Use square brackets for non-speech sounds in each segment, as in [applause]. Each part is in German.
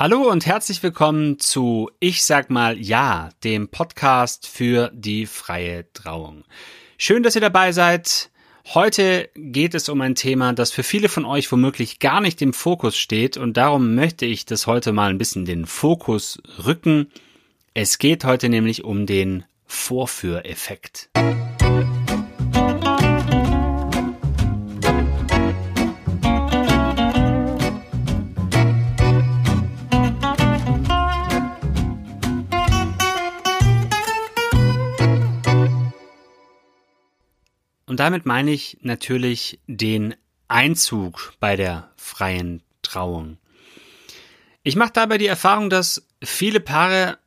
Hallo und herzlich willkommen zu Ich sag mal Ja, dem Podcast für die freie Trauung. Schön, dass ihr dabei seid. Heute geht es um ein Thema, das für viele von euch womöglich gar nicht im Fokus steht und darum möchte ich das heute mal ein bisschen den Fokus rücken. Es geht heute nämlich um den Vorführeffekt. Damit meine ich natürlich den Einzug bei der freien Trauung. Ich mache dabei die Erfahrung, dass viele Paare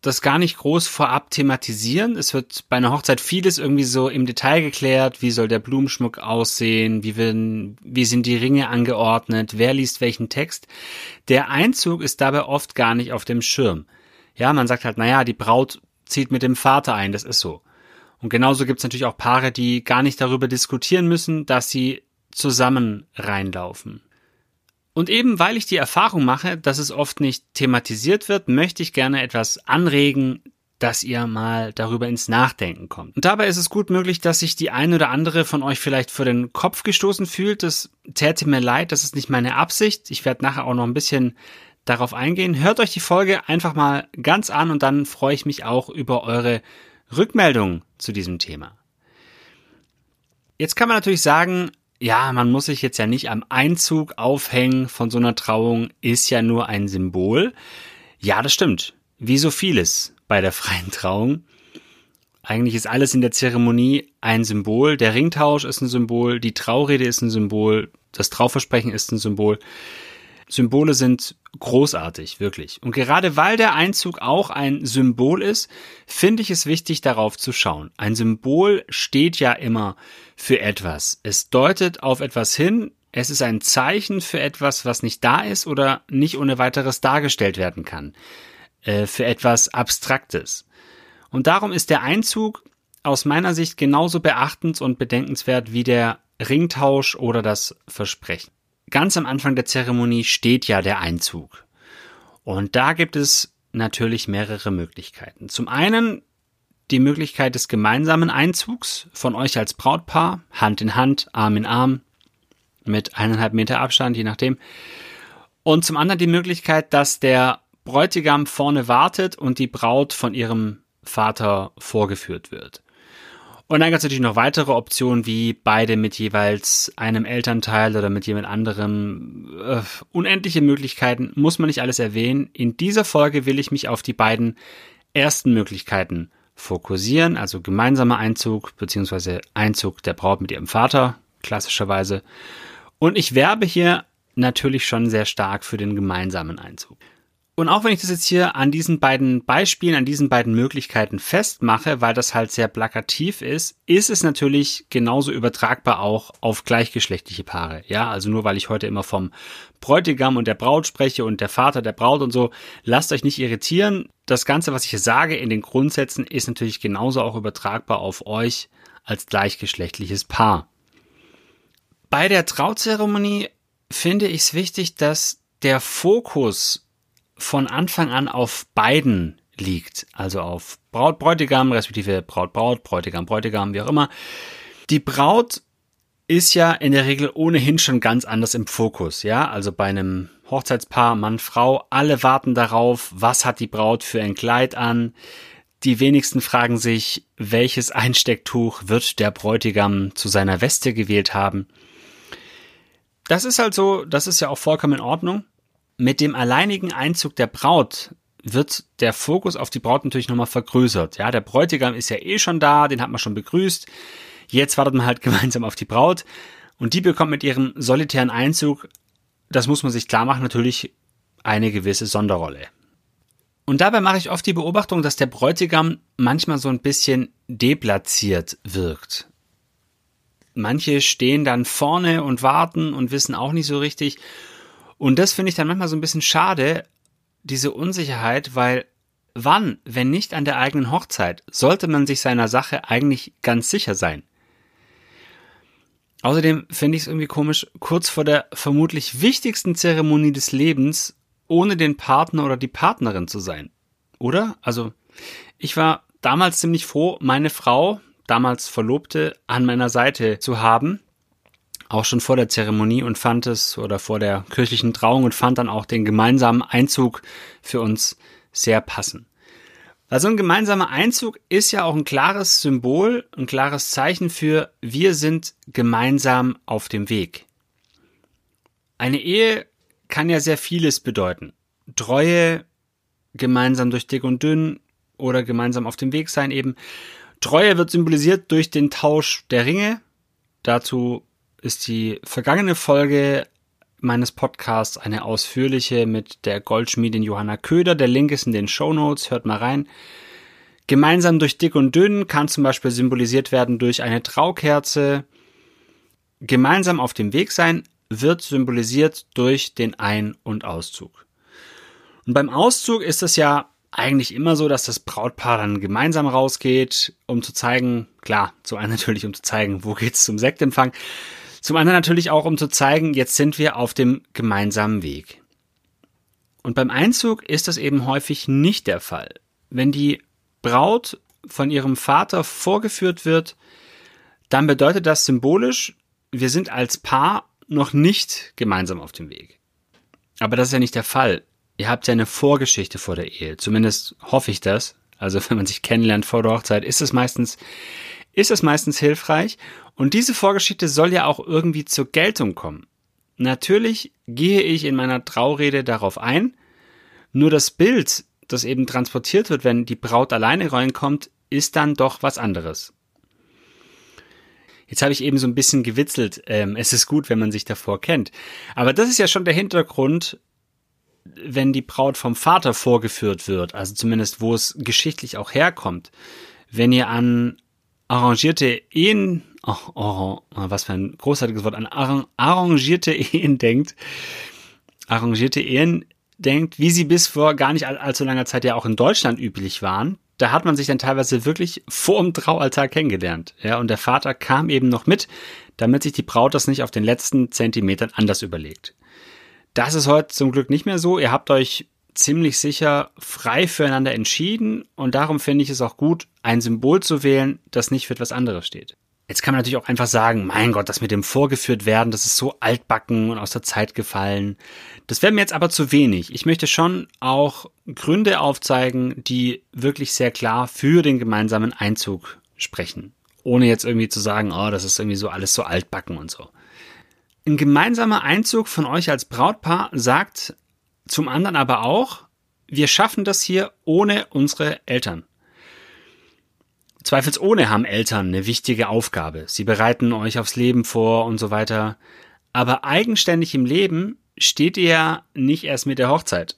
das gar nicht groß vorab thematisieren. Es wird bei einer Hochzeit vieles irgendwie so im Detail geklärt. Wie soll der Blumenschmuck aussehen? Wie, werden, wie sind die Ringe angeordnet? Wer liest welchen Text? Der Einzug ist dabei oft gar nicht auf dem Schirm. Ja, man sagt halt, naja, die Braut zieht mit dem Vater ein, das ist so. Und genauso gibt es natürlich auch Paare, die gar nicht darüber diskutieren müssen, dass sie zusammen reinlaufen. Und eben weil ich die Erfahrung mache, dass es oft nicht thematisiert wird, möchte ich gerne etwas anregen, dass ihr mal darüber ins Nachdenken kommt. Und dabei ist es gut möglich, dass sich die ein oder andere von euch vielleicht vor den Kopf gestoßen fühlt. Das täte mir leid, das ist nicht meine Absicht. Ich werde nachher auch noch ein bisschen darauf eingehen. Hört euch die Folge einfach mal ganz an und dann freue ich mich auch über eure Rückmeldung zu diesem Thema. Jetzt kann man natürlich sagen, ja, man muss sich jetzt ja nicht am Einzug aufhängen von so einer Trauung, ist ja nur ein Symbol. Ja, das stimmt. Wie so vieles bei der [laughs] freien Trauung. Eigentlich ist alles in der Zeremonie ein Symbol. Der Ringtausch ist ein Symbol, die Traurede ist ein Symbol, das Trauversprechen ist ein Symbol. Symbole sind großartig, wirklich. Und gerade weil der Einzug auch ein Symbol ist, finde ich es wichtig, darauf zu schauen. Ein Symbol steht ja immer für etwas. Es deutet auf etwas hin, es ist ein Zeichen für etwas, was nicht da ist oder nicht ohne weiteres dargestellt werden kann. Äh, für etwas Abstraktes. Und darum ist der Einzug aus meiner Sicht genauso beachtens und bedenkenswert wie der Ringtausch oder das Versprechen ganz am Anfang der Zeremonie steht ja der Einzug. Und da gibt es natürlich mehrere Möglichkeiten. Zum einen die Möglichkeit des gemeinsamen Einzugs von euch als Brautpaar, Hand in Hand, Arm in Arm, mit eineinhalb Meter Abstand, je nachdem. Und zum anderen die Möglichkeit, dass der Bräutigam vorne wartet und die Braut von ihrem Vater vorgeführt wird. Und dann gibt es natürlich noch weitere Optionen, wie beide mit jeweils einem Elternteil oder mit jemand anderem. Äh, unendliche Möglichkeiten, muss man nicht alles erwähnen. In dieser Folge will ich mich auf die beiden ersten Möglichkeiten fokussieren, also gemeinsamer Einzug beziehungsweise Einzug der Braut mit ihrem Vater, klassischerweise. Und ich werbe hier natürlich schon sehr stark für den gemeinsamen Einzug. Und auch wenn ich das jetzt hier an diesen beiden Beispielen, an diesen beiden Möglichkeiten festmache, weil das halt sehr plakativ ist, ist es natürlich genauso übertragbar auch auf gleichgeschlechtliche Paare. Ja, also nur weil ich heute immer vom Bräutigam und der Braut spreche und der Vater der Braut und so, lasst euch nicht irritieren. Das Ganze, was ich hier sage in den Grundsätzen, ist natürlich genauso auch übertragbar auf euch als gleichgeschlechtliches Paar. Bei der Trauzeremonie finde ich es wichtig, dass der Fokus von Anfang an auf beiden liegt. Also auf Braut, Bräutigam, respektive Braut, Braut, Bräutigam, Bräutigam, wie auch immer. Die Braut ist ja in der Regel ohnehin schon ganz anders im Fokus, ja? Also bei einem Hochzeitspaar, Mann, Frau, alle warten darauf, was hat die Braut für ein Kleid an. Die wenigsten fragen sich, welches Einstecktuch wird der Bräutigam zu seiner Weste gewählt haben. Das ist halt so, das ist ja auch vollkommen in Ordnung. Mit dem alleinigen Einzug der Braut wird der Fokus auf die Braut natürlich nochmal vergrößert. Ja, der Bräutigam ist ja eh schon da, den hat man schon begrüßt. Jetzt wartet man halt [laughs] gemeinsam auf die Braut und die bekommt mit ihrem solitären Einzug, das muss man sich klar machen, natürlich eine gewisse Sonderrolle. Und dabei mache ich oft die Beobachtung, dass der Bräutigam manchmal so ein bisschen deplatziert wirkt. Manche stehen dann vorne und warten und wissen auch nicht so richtig, und das finde ich dann manchmal so ein bisschen schade, diese Unsicherheit, weil wann, wenn nicht an der eigenen Hochzeit, sollte man sich seiner Sache eigentlich ganz sicher sein? Außerdem finde ich es irgendwie komisch, kurz vor der vermutlich wichtigsten Zeremonie des Lebens ohne den Partner oder die Partnerin zu sein. Oder? Also, ich war damals ziemlich froh, meine Frau, damals Verlobte, an meiner Seite zu haben. Auch schon vor der Zeremonie und fand es, oder vor der kirchlichen Trauung und fand dann auch den gemeinsamen Einzug für uns sehr passend. Weil so ein gemeinsamer Einzug ist ja auch ein klares Symbol, ein klares Zeichen für wir sind gemeinsam auf dem Weg. Eine Ehe kann ja sehr vieles bedeuten. Treue, gemeinsam durch dick und dünn oder gemeinsam auf dem Weg sein eben. Treue wird symbolisiert durch den Tausch der Ringe. Dazu ist die vergangene Folge meines Podcasts eine ausführliche mit der Goldschmiedin Johanna Köder. Der Link ist in den Show Notes. Hört mal rein. Gemeinsam durch dick und dünn kann zum Beispiel symbolisiert werden durch eine Traukerze. Gemeinsam auf dem Weg sein wird symbolisiert durch den Ein- und Auszug. Und beim Auszug ist es ja eigentlich immer so, dass das Brautpaar dann gemeinsam rausgeht, um zu zeigen, klar, zum einen [laughs] natürlich, um zu zeigen, wo geht's zum Sektempfang, zum anderen natürlich auch, um zu zeigen, jetzt sind wir auf dem gemeinsamen Weg. Und beim Einzug ist das eben häufig nicht der Fall. Wenn die Braut von ihrem Vater vorgeführt wird, dann bedeutet das symbolisch, wir sind als Paar noch nicht gemeinsam auf dem Weg. Aber das ist ja nicht der Fall. Ihr habt ja eine Vorgeschichte vor der Ehe. Zumindest hoffe ich das. Also [laughs] wenn man sich kennenlernt vor der Hochzeit, ist es meistens, ist es meistens hilfreich. Und diese Vorgeschichte soll ja auch irgendwie zur Geltung kommen. Natürlich gehe ich in meiner Traurede darauf ein. Nur das Bild, das eben transportiert wird, wenn die Braut alleine reinkommt, ist dann doch was anderes. Jetzt habe ich eben so ein bisschen gewitzelt. Ähm, es ist gut, wenn man sich davor kennt. Aber das ist ja schon der Hintergrund, wenn die Braut vom Vater vorgeführt wird, also zumindest wo es geschichtlich auch herkommt. Wenn ihr an arrangierte Ehen, oh, oh, was für ein großartiges Wort, an arrangierte Ehen [laughs] denkt, arrangierte Ehen denkt, wie sie bis vor gar nicht allzu langer Zeit ja auch in Deutschland üblich waren, da hat man sich dann teilweise wirklich vor dem Traualtar kennengelernt. Ja, und der Vater kam eben noch mit, damit sich die Braut das nicht auf den letzten Zentimetern anders überlegt. Das ist heute zum Glück nicht mehr so. Ihr habt euch ziemlich sicher frei füreinander entschieden und darum finde ich es auch gut, ein Symbol zu wählen, das nicht für etwas anderes steht. Jetzt kann man natürlich auch einfach sagen, mein Gott, das mit dem vorgeführt werden, das ist so altbacken und aus der Zeit gefallen. Das wäre mir jetzt aber zu wenig. Ich möchte schon auch Gründe aufzeigen, die wirklich sehr klar für den gemeinsamen Einzug sprechen. Ohne jetzt irgendwie zu sagen, oh, das ist irgendwie so alles so altbacken und so. Ein gemeinsamer Einzug von euch als Brautpaar sagt zum anderen aber auch, wir schaffen das hier ohne unsere Eltern. Zweifelsohne haben Eltern eine wichtige Aufgabe. Sie bereiten euch aufs Leben vor und so weiter. Aber eigenständig im Leben steht ihr ja nicht erst mit der Hochzeit.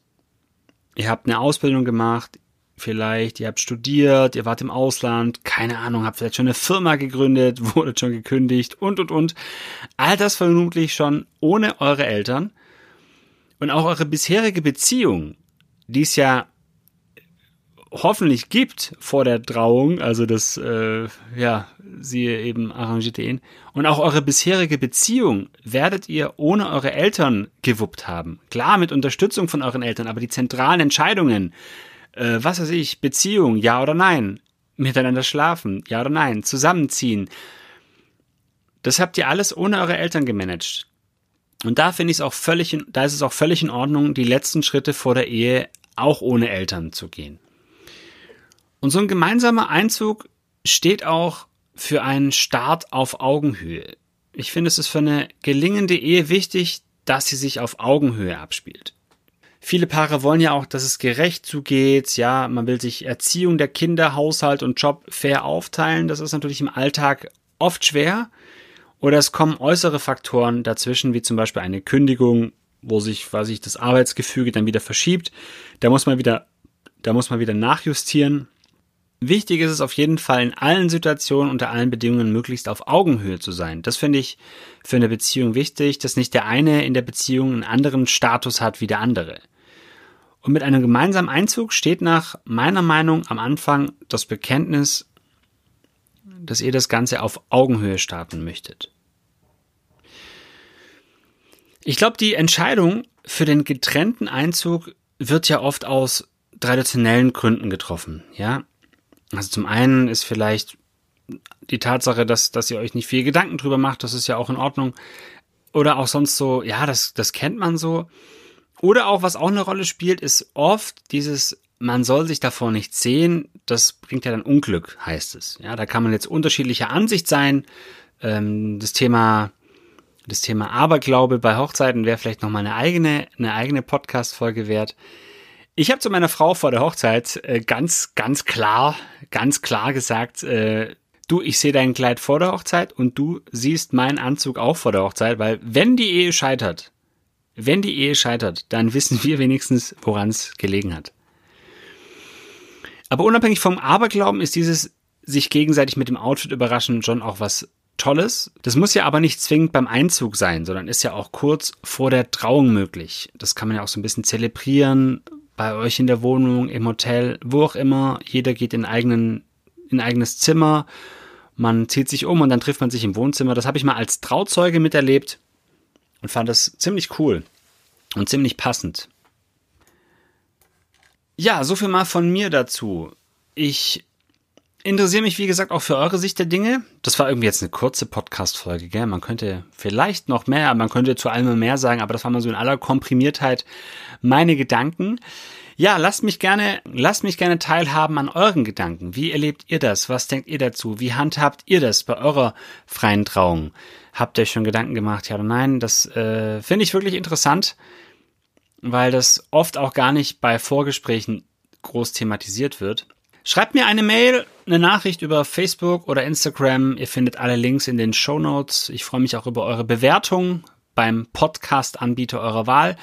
Ihr habt eine Ausbildung gemacht, vielleicht, ihr habt studiert, ihr wart im Ausland, keine Ahnung, habt vielleicht schon eine Firma gegründet, [laughs] wurdet schon gekündigt und, und, und. All das vermutlich schon ohne eure Eltern. Und auch eure bisherige Beziehung, die es ja hoffentlich gibt vor der Trauung, also das, äh, ja, siehe eben arrangierte Ehen, und auch eure bisherige Beziehung werdet ihr ohne eure Eltern gewuppt haben. Klar, mit Unterstützung von euren Eltern, aber die zentralen Entscheidungen, äh, was weiß ich, Beziehung, ja oder nein, miteinander schlafen, ja oder nein, zusammenziehen, das habt ihr alles ohne eure Eltern gemanagt. Und da finde ich es auch völlig, in, da ist es auch völlig in Ordnung, die letzten Schritte vor der Ehe auch ohne Eltern zu gehen. Und so ein gemeinsamer Einzug steht auch für einen Start auf Augenhöhe. Ich finde, es ist für eine gelingende Ehe wichtig, dass sie sich auf Augenhöhe abspielt. Viele Paare wollen ja auch, dass es gerecht zugeht. Ja, man will sich Erziehung der Kinder, Haushalt und Job fair aufteilen. Das ist natürlich im Alltag oft schwer. Oder es kommen äußere Faktoren dazwischen, wie zum Beispiel eine Kündigung, wo sich, weiß ich, das Arbeitsgefüge dann wieder verschiebt. Da muss man wieder, da muss man wieder nachjustieren. Wichtig ist es auf jeden Fall in allen Situationen unter allen Bedingungen möglichst auf Augenhöhe zu sein. Das finde ich für eine Beziehung wichtig, dass nicht der eine in der Beziehung einen anderen Status hat wie der andere. Und mit einem gemeinsamen Einzug steht nach meiner Meinung am Anfang das Bekenntnis, dass ihr das Ganze auf Augenhöhe starten möchtet. Ich glaube, die Entscheidung für den getrennten Einzug wird ja oft aus traditionellen Gründen getroffen, ja. Also zum einen ist vielleicht die Tatsache, dass, dass ihr euch nicht viel Gedanken drüber macht, das ist ja auch in Ordnung. Oder auch sonst so, ja, das, das kennt man so. Oder auch, was auch eine Rolle spielt, ist oft dieses, man soll sich davor nicht sehen, das bringt ja dann Unglück, heißt es. Ja, da kann man jetzt unterschiedlicher Ansicht sein. Ähm, das Thema, das Thema Aberglaube bei Hochzeiten wäre vielleicht nochmal eine eigene, eine eigene Podcast-Folge wert. Ich habe zu meiner Frau vor der Hochzeit äh, ganz, ganz klar, ganz klar gesagt, äh, du, ich sehe dein Kleid vor der Hochzeit und du siehst meinen Anzug auch vor der Hochzeit, weil wenn die Ehe scheitert, wenn die Ehe scheitert, dann wissen wir wenigstens, woran es gelegen hat. Aber unabhängig vom Aberglauben ist dieses sich gegenseitig mit dem Outfit überraschen schon auch was Tolles. Das muss ja aber nicht zwingend beim Einzug sein, sondern ist ja auch kurz vor der Trauung möglich. Das kann man ja auch so ein bisschen zelebrieren, bei euch in der Wohnung, im Hotel, wo auch immer. Jeder geht in eigenen, in eigenes Zimmer. Man zieht sich um und dann trifft man sich im Wohnzimmer. Das habe ich mal als Trauzeuge miterlebt und fand das ziemlich cool und ziemlich passend. Ja, so viel mal von mir dazu. Ich interessiere mich, wie gesagt, auch für eure Sicht der Dinge. Das war irgendwie jetzt eine kurze Podcast-Folge, gell? Man könnte vielleicht noch mehr, man könnte zu allem mehr sagen, aber das war mal so in aller Komprimiertheit meine Gedanken. Ja, lasst mich gerne, lasst mich gerne teilhaben an euren Gedanken. Wie erlebt ihr das? Was denkt ihr dazu? Wie handhabt ihr das bei eurer freien Trauung? Habt ihr euch schon Gedanken gemacht, ja oder nein? Das äh, finde ich wirklich interessant, weil das oft auch gar nicht bei Vorgesprächen groß thematisiert wird. Schreibt mir eine Mail, eine Nachricht über Facebook oder Instagram. Ihr findet alle Links in den Show Notes. Ich freue mich auch über eure Bewertung beim Podcast-Anbieter eurer Wahl.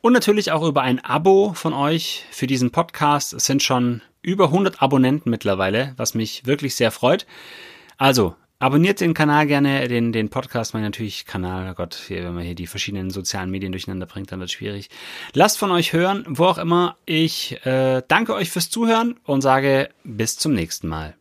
Und natürlich auch über ein Abo von euch für diesen Podcast. Es sind schon über 100 Abonnenten mittlerweile, was mich wirklich sehr freut. Also, abonniert den Kanal gerne, den, den Podcast, mein natürlich Kanal. Oh Gott, wenn man hier die verschiedenen sozialen Medien durcheinander bringt, dann wird es schwierig. Lasst von euch hören, wo auch immer. Ich äh, danke euch fürs Zuhören und sage bis zum nächsten Mal.